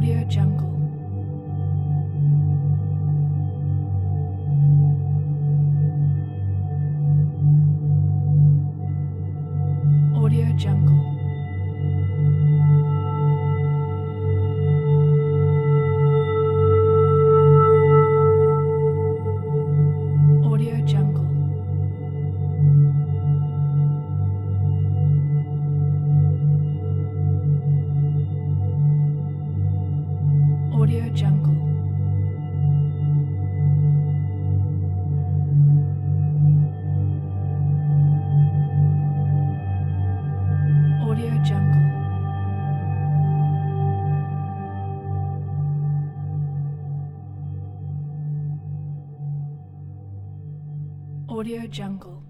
Audio Jungle. Audio Jungle.